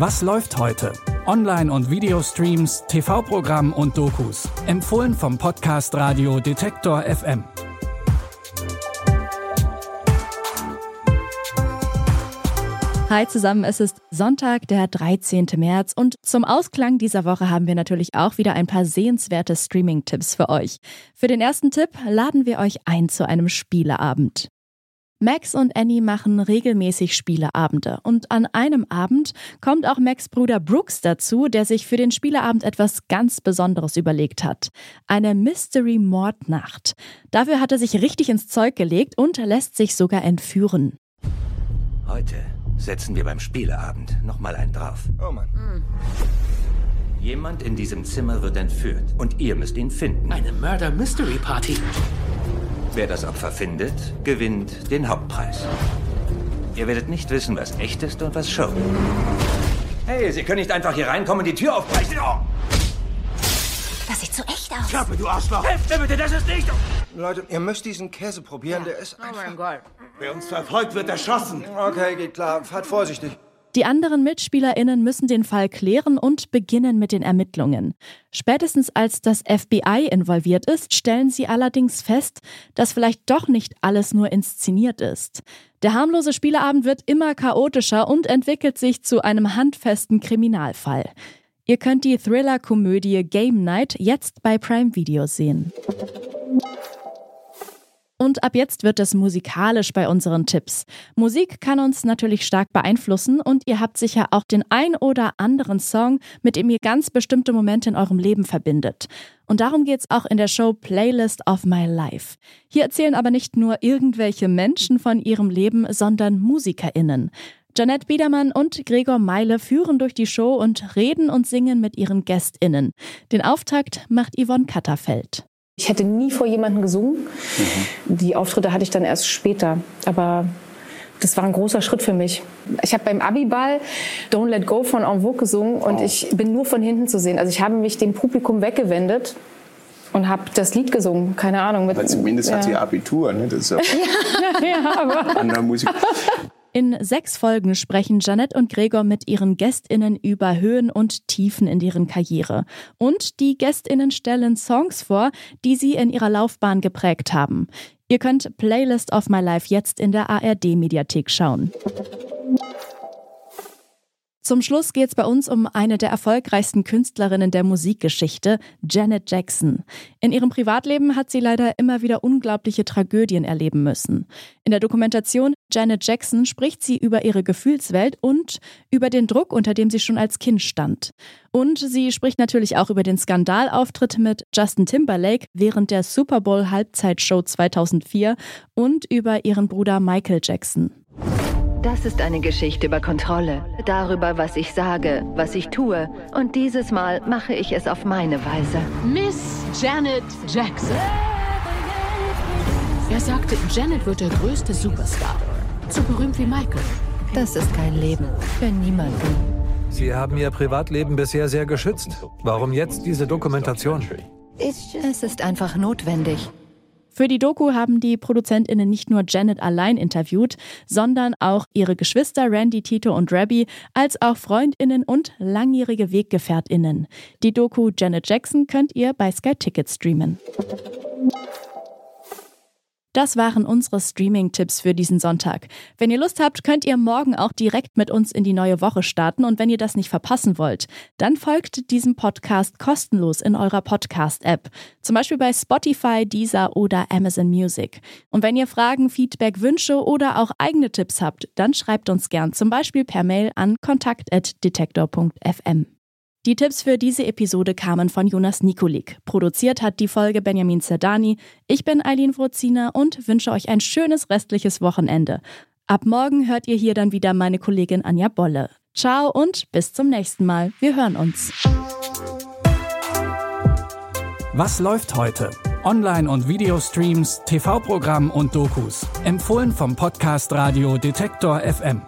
Was läuft heute? Online- und Videostreams, TV-Programm und Dokus. Empfohlen vom Podcast Radio Detektor FM. Hi zusammen, es ist Sonntag, der 13. März und zum Ausklang dieser Woche haben wir natürlich auch wieder ein paar sehenswerte Streaming-Tipps für euch. Für den ersten Tipp laden wir euch ein zu einem Spieleabend. Max und Annie machen regelmäßig Spieleabende und an einem Abend kommt auch Max Bruder Brooks dazu, der sich für den Spieleabend etwas ganz Besonderes überlegt hat. Eine Mystery-Mordnacht. Dafür hat er sich richtig ins Zeug gelegt und lässt sich sogar entführen. Heute setzen wir beim Spieleabend nochmal einen drauf. Oh Mann. Jemand in diesem Zimmer wird entführt und ihr müsst ihn finden. Eine Murder Mystery Party. Wer das Opfer findet, gewinnt den Hauptpreis. Ihr werdet nicht wissen, was echt ist und was Show. Hey, Sie können nicht einfach hier reinkommen und die Tür aufbrechen. Oh! Das sieht so echt aus. Klappe, du Arschloch! Helft mir bitte, das ist nicht... Leute, ihr müsst diesen Käse probieren, der ist Oh mein Gott. Wer uns verfolgt, wird erschossen. Okay, geht klar. Fahrt vorsichtig. Die anderen MitspielerInnen müssen den Fall klären und beginnen mit den Ermittlungen. Spätestens als das FBI involviert ist, stellen sie allerdings fest, dass vielleicht doch nicht alles nur inszeniert ist. Der harmlose Spieleabend wird immer chaotischer und entwickelt sich zu einem handfesten Kriminalfall. Ihr könnt die Thriller-Komödie Game Night jetzt bei Prime Video sehen. Und ab jetzt wird es musikalisch bei unseren Tipps. Musik kann uns natürlich stark beeinflussen und ihr habt sicher auch den ein oder anderen Song, mit dem ihr ganz bestimmte Momente in eurem Leben verbindet. Und darum geht's auch in der Show Playlist of My Life. Hier erzählen aber nicht nur irgendwelche Menschen von ihrem Leben, sondern MusikerInnen. Janette Biedermann und Gregor Meile führen durch die Show und reden und singen mit ihren GästInnen. Den Auftakt macht Yvonne Katterfeld. Ich hätte nie vor jemandem gesungen. Die Auftritte hatte ich dann erst später. Aber das war ein großer Schritt für mich. Ich habe beim Abiball Don't Let Go von En Vogue gesungen und ich bin nur von hinten zu sehen. Also ich habe mich dem Publikum weggewendet und habe das Lied gesungen. Keine Ahnung. Mit, Weil zumindest hat sie ja. Abitur, ne? Das ist ja ja, aber andere Musik. In sechs Folgen sprechen Janette und Gregor mit ihren GästInnen über Höhen und Tiefen in deren Karriere. Und die GästInnen stellen Songs vor, die sie in ihrer Laufbahn geprägt haben. Ihr könnt Playlist of My Life jetzt in der ARD-Mediathek schauen. Zum Schluss geht es bei uns um eine der erfolgreichsten Künstlerinnen der Musikgeschichte, Janet Jackson. In ihrem Privatleben hat sie leider immer wieder unglaubliche Tragödien erleben müssen. In der Dokumentation Janet Jackson spricht sie über ihre Gefühlswelt und über den Druck, unter dem sie schon als Kind stand. Und sie spricht natürlich auch über den Skandalauftritt mit Justin Timberlake während der Super Bowl Halbzeitshow 2004 und über ihren Bruder Michael Jackson. Das ist eine Geschichte über Kontrolle, darüber, was ich sage, was ich tue. Und dieses Mal mache ich es auf meine Weise. Miss Janet Jackson. Er sagte, Janet wird der größte Superstar. So berühmt wie Michael. Das ist kein Leben für niemanden. Sie haben Ihr Privatleben bisher sehr geschützt. Warum jetzt diese Dokumentation? Es ist einfach notwendig. Für die Doku haben die ProduzentInnen nicht nur Janet allein interviewt, sondern auch ihre Geschwister Randy, Tito und Rabbi, als auch FreundInnen und langjährige WeggefährtInnen. Die Doku Janet Jackson könnt ihr bei Sky Ticket streamen. Das waren unsere Streaming-Tipps für diesen Sonntag. Wenn ihr Lust habt, könnt ihr morgen auch direkt mit uns in die neue Woche starten. Und wenn ihr das nicht verpassen wollt, dann folgt diesem Podcast kostenlos in eurer Podcast-App. Zum Beispiel bei Spotify, Deezer oder Amazon Music. Und wenn ihr Fragen, Feedback, Wünsche oder auch eigene Tipps habt, dann schreibt uns gern zum Beispiel per Mail an kontakt.detektor.fm. Die Tipps für diese Episode kamen von Jonas Nikolik. Produziert hat die Folge Benjamin Zerdani. Ich bin Eileen Wrozina und wünsche euch ein schönes restliches Wochenende. Ab morgen hört ihr hier dann wieder meine Kollegin Anja Bolle. Ciao und bis zum nächsten Mal. Wir hören uns. Was läuft heute? Online- und Videostreams, TV-Programm und Dokus. Empfohlen vom Podcast Radio Detektor FM.